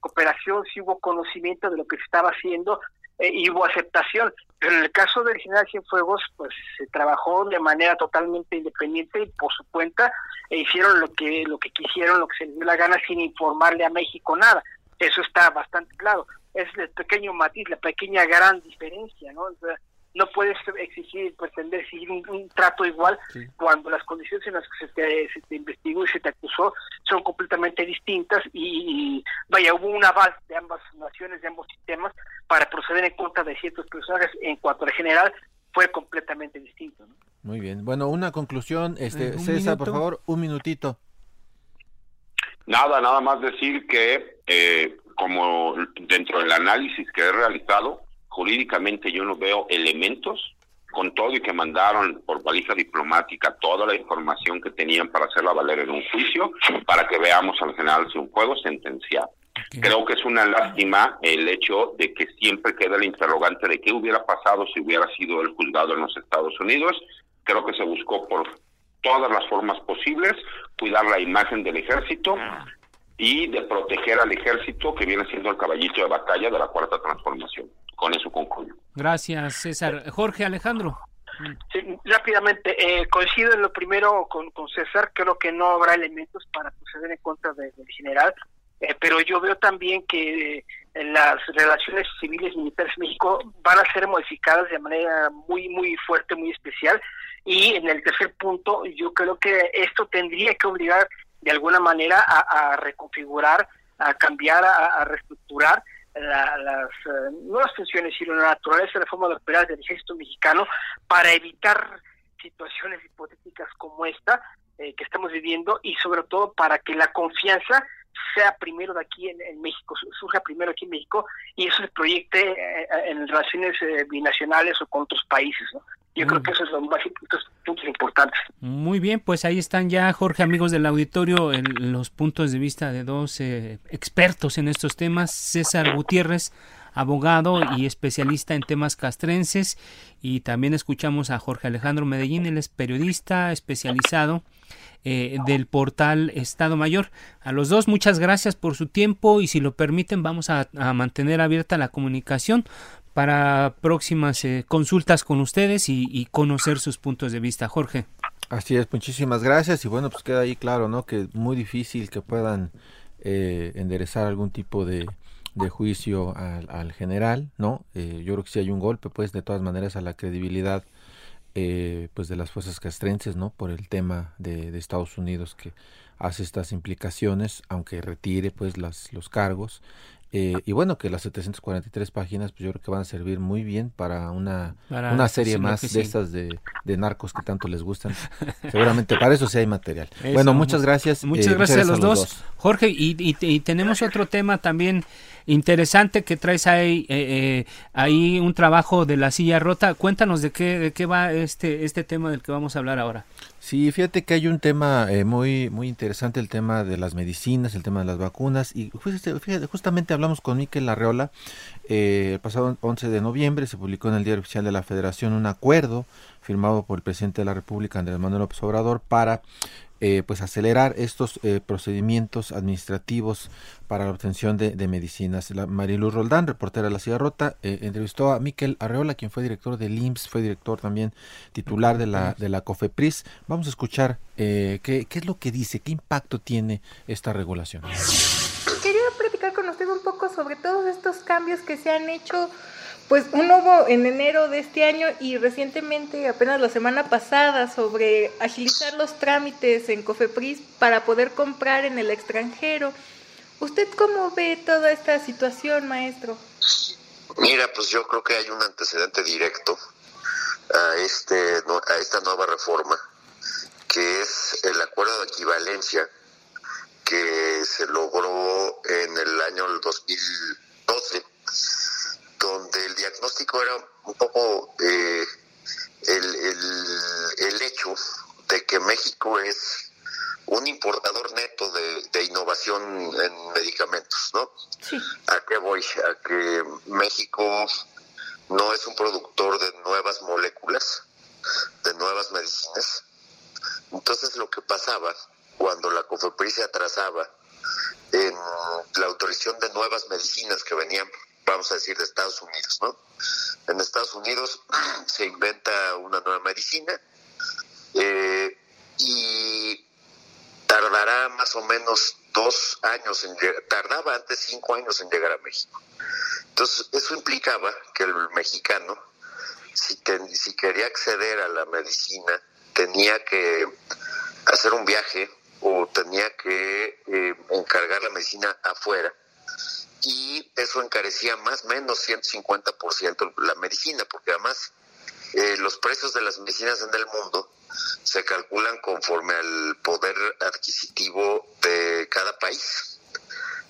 cooperación, sí hubo conocimiento de lo que se estaba haciendo eh, y hubo aceptación. Pero en el caso del general Cienfuegos, pues se trabajó de manera totalmente independiente y por su cuenta e hicieron lo que lo que quisieron, lo que se les dio la gana sin informarle a México nada. Eso está bastante claro. Es el pequeño matiz, la pequeña gran diferencia, ¿no? No puedes exigir, pretender seguir un, trato igual cuando las condiciones en las que se te, investigó y se te acusó son completamente distintas y, vaya, hubo un aval de ambas naciones, de ambos sistemas para proceder en contra de ciertos personajes en cuanto al general fue completamente distinto. Muy bien. Bueno, una conclusión, este César, por favor, un minutito. Nada, nada más decir que eh, como dentro del análisis que he realizado, jurídicamente yo no veo elementos con todo y que mandaron por valija diplomática toda la información que tenían para hacerla valer en un juicio, para que veamos al general juego sentenciado. Creo que es una lástima el hecho de que siempre queda el interrogante de qué hubiera pasado si hubiera sido el juzgado en los Estados Unidos. Creo que se buscó por todas las formas posibles cuidar la imagen del ejército y de proteger al ejército que viene siendo el caballito de batalla de la cuarta transformación. Con eso concluyo. Gracias, César. Jorge Alejandro. rápidamente, eh, coincido en lo primero con, con, César, creo que no habrá elementos para proceder en contra del general, eh, pero yo veo también que eh, las relaciones civiles y militares en México van a ser modificadas de manera muy, muy fuerte, muy especial, y en el tercer punto, yo creo que esto tendría que obligar de alguna manera a, reconfigurar, a cambiar, a, reestructurar las, eh, no las funciones, sino la naturaleza de la forma de operar del ejército mexicano para evitar situaciones hipotéticas como esta eh, que estamos viviendo y sobre todo para que la confianza sea primero de aquí en, México, surja primero aquí en México y eso se proyecte eh, en relaciones binacionales o con otros países. ¿no? Yo creo que eso es lo más puntos importantes. Muy bien, pues ahí están ya, Jorge, amigos del auditorio, los puntos de vista de dos eh, expertos en estos temas. César Gutiérrez, abogado y especialista en temas castrenses. Y también escuchamos a Jorge Alejandro Medellín, él es periodista especializado eh, del portal Estado Mayor. A los dos, muchas gracias por su tiempo y si lo permiten, vamos a mantener abierta la comunicación para próximas eh, consultas con ustedes y, conocer sus puntos de vista. Jorge. Así es, muchísimas gracias y bueno, pues queda ahí claro, ¿no? Que es muy difícil que puedan eh, enderezar algún tipo de, juicio al, general, ¿no? Eh, yo creo que si hay un golpe, pues de todas maneras a la credibilidad pues de las fuerzas castrenses, ¿no? Por el tema de, de, Estados Unidos que hace estas implicaciones, aunque retire pues las, los cargos eh, y bueno, que las 743 páginas, pues yo creo que van a servir muy bien para una, una serie más de estas de, narcos que tanto les gustan. [laughs] Seguramente para eso sí hay material. bueno, muchas gracias. Muchas eh, gracias a los, dos. Jorge, y, y, tenemos otro tema también interesante que traes ahí, eh, ahí un trabajo de la silla rota. Cuéntanos de qué, de qué va este, este tema del que vamos a hablar ahora. Sí, fíjate que hay un tema eh, muy muy interesante, el tema de las medicinas, el tema de las vacunas. Y fíjate, justamente hablamos con Miquel Arreola. Eh, el pasado 11 de noviembre se publicó en el Diario Oficial de la Federación un acuerdo firmado por el presidente de la República, Andrés Manuel López Obrador, para eh, pues acelerar estos eh, procedimientos administrativos para la obtención de, medicinas. La Mariluz Roldán, reportera de La Ciudad Rota, entrevistó a Miquel Arreola, quien fue director del IMSS, fue director también titular de la, de la COFEPRIS. Vamos a escuchar qué, qué es lo que dice, qué impacto tiene esta regulación. Quería platicar con usted un poco sobre todos estos cambios que se han hecho pues un hubo en enero de este año y recientemente, apenas la semana pasada, sobre agilizar los trámites en Cofepris para poder comprar en el extranjero. ¿Usted cómo ve toda esta situación, maestro? Mira, pues yo creo que hay un antecedente directo a, este, a esta nueva reforma, que es el acuerdo de equivalencia que se logró en el año 2012 donde el diagnóstico era un poco eh, el, el, hecho de que México es un importador neto de, innovación en medicamentos, ¿no? Sí. ¿A qué voy? A que México no es un productor de nuevas moléculas, de nuevas medicinas. Entonces lo que pasaba cuando la COFEPRIS se atrasaba en la autorización de nuevas medicinas que venían vamos a decir, de Estados Unidos, ¿no? En Estados Unidos [clears throat] se inventa una nueva medicina eh, y tardará más o menos dos años en llegar, tardaba antes cinco años en llegar a México. Entonces, eso implicaba que el mexicano, si, si quería acceder a la medicina, tenía que hacer un viaje o tenía que eh, encargar la medicina afuera y eso encarecía más o menos 150% la medicina, porque además eh, los precios de las medicinas en el mundo se calculan conforme al poder adquisitivo de cada país.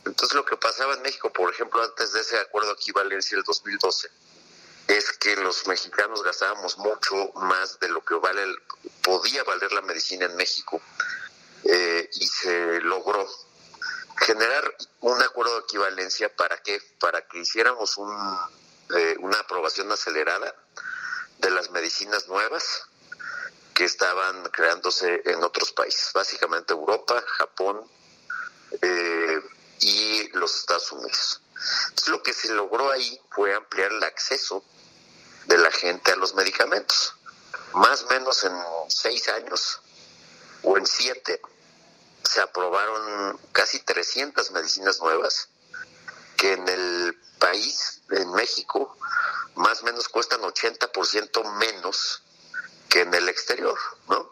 Entonces lo que pasaba en México, por ejemplo, antes de ese acuerdo equivalencia del 2012, es que los mexicanos gastábamos mucho más de lo que vale podía valer la medicina en México eh, y se logró generar un acuerdo de equivalencia para qué? Para que hiciéramos un, eh, una aprobación acelerada de las medicinas nuevas que estaban creándose en otros países, básicamente Europa, Japón eh, y los Estados Unidos. Lo que se logró ahí fue ampliar el acceso de la gente a los medicamentos. Más o menos en seis años o en siete se aprobaron casi 300 medicinas nuevas que en el país, en México, más o menos cuestan 80% menos que en el exterior, ¿no?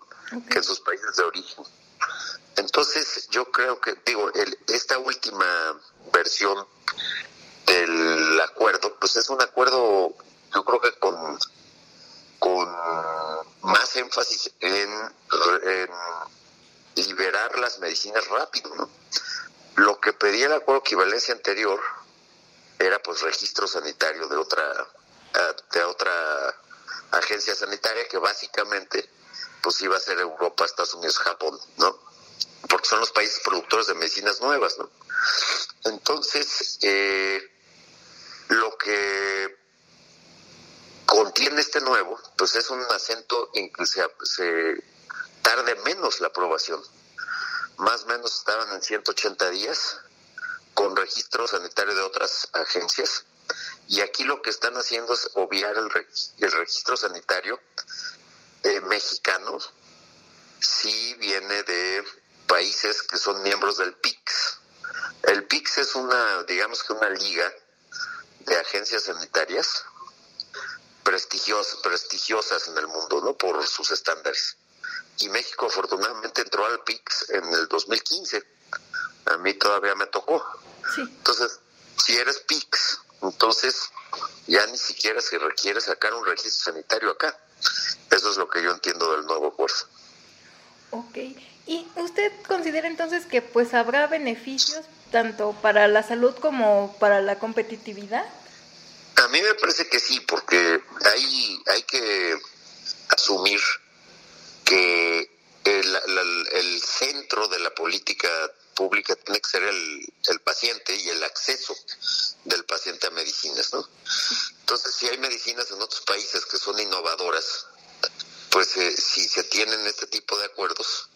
Que en sus países de origen. Entonces, yo creo que, digo, esta última versión del acuerdo, pues es un acuerdo, yo creo que con, con más énfasis en, en liberar las medicinas rápido, ¿no? Lo que pedía el acuerdo de equivalencia anterior era pues registro sanitario de otra de otra agencia sanitaria que básicamente pues iba a ser Europa, Estados Unidos, Japón, ¿no? Porque son los países productores de medicinas nuevas, ¿no? Entonces, eh, lo que contiene este nuevo, pues es un acento en que se tarde menos la aprobación. Más o menos estaban en 180 días con registro sanitario de otras agencias. Y aquí lo que están haciendo es obviar el, registro sanitario eh, mexicano si viene de países que son miembros del PIX. El PIX es una, digamos que una liga de agencias sanitarias prestigiosas, prestigiosas en el mundo, ¿no? Por sus estándares y México afortunadamente entró al PIX en el 2015. A mí todavía me tocó. Entonces, si eres PIX, entonces ya ni siquiera se requiere sacar un registro sanitario acá. Eso es lo que yo entiendo del nuevo acuerdo. Ok. ¿Y usted considera entonces que pues habrá beneficios tanto para la salud como para la competitividad? A mí me parece que sí, porque hay, hay que asumir que el, centro de la política pública tiene que ser el, paciente y el acceso del paciente a medicinas, ¿no? Entonces, si hay medicinas en otros países que son innovadoras, pues eh, si se tienen este tipo de acuerdos,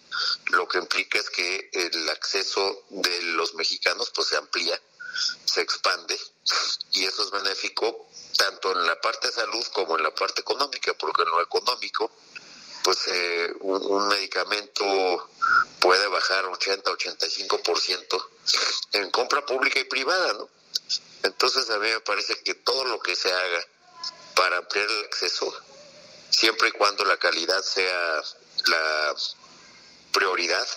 lo que implica es que el acceso de los mexicanos pues se amplía, se expande y eso es benéfico tanto en la parte de salud como en la parte económica, porque en lo económico pues eh, un, medicamento puede bajar 80-85% en compra pública y privada, ¿no? Entonces a mí me parece que todo lo que se haga para ampliar el acceso, siempre y cuando la calidad sea la prioridad,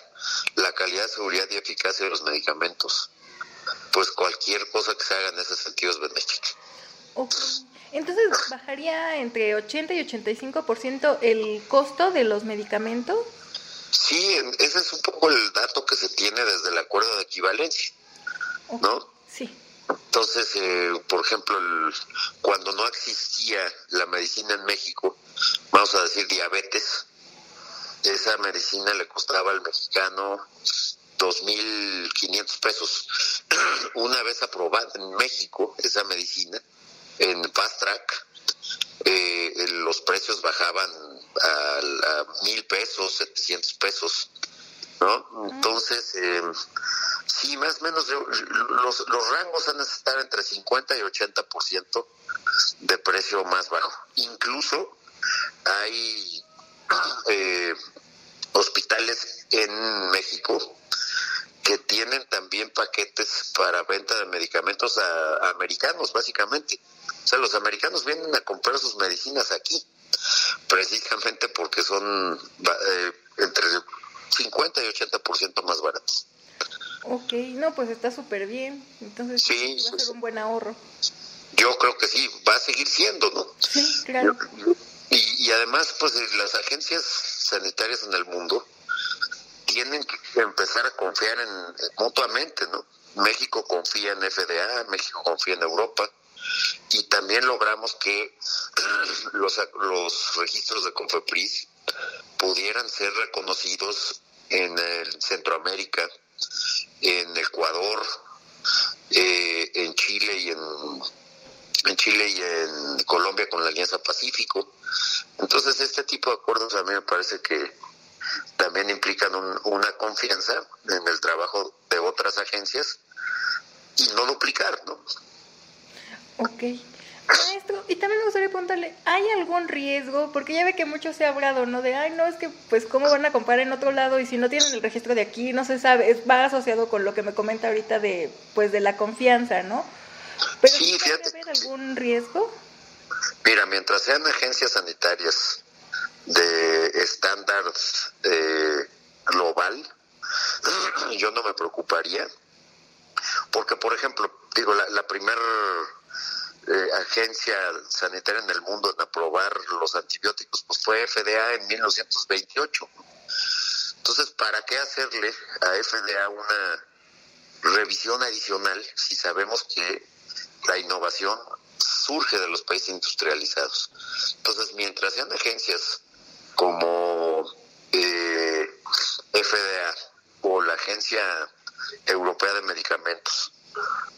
la calidad, seguridad y eficacia de los medicamentos, pues cualquier cosa que se haga en ese sentido es benéfica. Entonces, ¿bajaría entre 80 y 85% el costo de los medicamentos? Sí, ese es un poco el dato que se tiene desde el acuerdo de equivalencia, ¿no? Sí. Entonces, eh, por ejemplo, el, cuando no existía la medicina en México, vamos a decir diabetes, esa medicina le costaba al mexicano 2.500 pesos. [clears throat] Una vez aprobada en México esa medicina, en Fast Track, eh, los precios bajaban a, a mil pesos, 700 pesos, ¿no? Entonces, eh, sí, más o menos los, los rangos van a estar entre 50 y 80% de precio más bajo. Incluso hay [clears throat] eh, hospitales en México que tienen también paquetes para venta de medicamentos a, a americanos, básicamente. O sea, los americanos vienen a comprar sus medicinas aquí, precisamente porque son eh, entre 50 y 80% más baratas. Ok, no, pues está súper bien. Entonces sí, va a ser un buen ahorro. Yo creo que sí, va a seguir siendo, ¿no? Sí, claro. Y, y además, pues las agencias sanitarias en el mundo tienen que empezar a confiar en, en mutuamente, ¿no? México confía en FDA, México confía en Europa, y también logramos que [clears throat] los, los registros de Confepris pudieran ser reconocidos en el Centroamérica, en Ecuador, eh, en Chile y en, en Chile y en Colombia con la Alianza Pacífico. Entonces este tipo de acuerdos a mí me parece que también implican un, una confianza en el trabajo de otras agencias y no duplicar, ¿no? Ok. Maestro, y también me gustaría preguntarle, ¿hay algún riesgo? Porque ya ve que mucho se ha hablado, ¿no? De, ay, no, es que, pues, ¿cómo van a comprar en otro lado? Y si no tienen el registro de aquí, no se sabe. Es, va asociado con lo que me comenta ahorita de, pues, de la confianza, ¿no? Pero sí, ¿puede haber algún riesgo? Mira, mientras sean agencias sanitarias de estándar eh, global, [clears throat] yo no me preocuparía, porque, por ejemplo, digo, la, la primera eh, agencia sanitaria en el mundo en aprobar los antibióticos, pues fue FDA en 1928. Entonces, ¿para qué hacerle a FDA una revisión adicional si sabemos que la innovación surge de los países industrializados? Entonces, mientras sean agencias como eh, FDA o la Agencia Europea de Medicamentos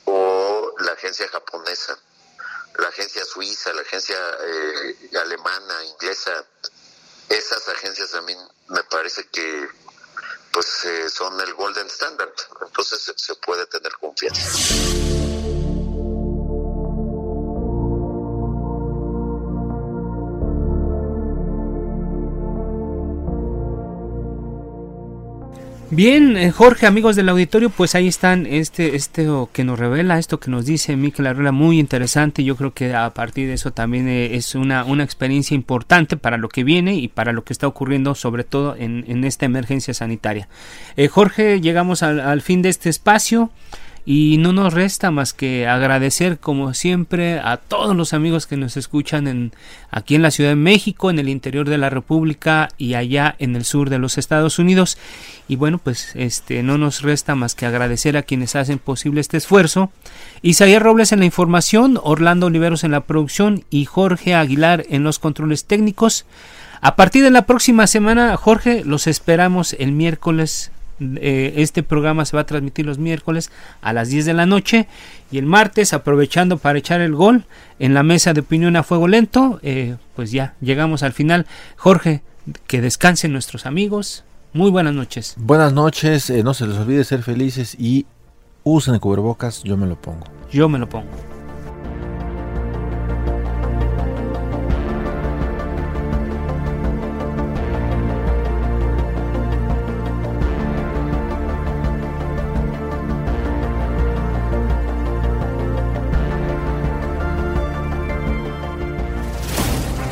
o la agencia japonesa, la agencia suiza, la agencia eh, alemana, inglesa, esas agencias a mí me parece que pues eh, son el golden standard, entonces se, puede tener confianza. Bien, eh, Jorge, amigos del auditorio, pues ahí están este, este que nos revela, esto que nos dice Miquel Arruela, muy interesante. Yo creo que a partir de eso también eh, es una, una experiencia importante para lo que viene y para lo que está ocurriendo, sobre todo en, en esta emergencia sanitaria. Eh, Jorge, llegamos al, al fin de este espacio. Y no nos resta más que agradecer como siempre a todos los amigos que nos escuchan en, aquí en la Ciudad de México, en el interior de la República y allá en el sur de los Estados Unidos. Y bueno, pues este no nos resta más que agradecer a quienes hacen posible este esfuerzo. Isaías Robles en la información, Orlando Oliveros en la producción y Jorge Aguilar en los controles técnicos. A partir de la próxima semana, Jorge, los esperamos el miércoles este programa se va a transmitir los miércoles a las 10 de la noche y el martes aprovechando para echar el gol en la mesa de opinión a fuego lento eh, pues ya llegamos al final Jorge que descansen nuestros amigos Muy buenas noches. Buenas noches, eh, no se les olvide ser felices y usen el cubrebocas, yo me lo pongo. Yo me lo pongo.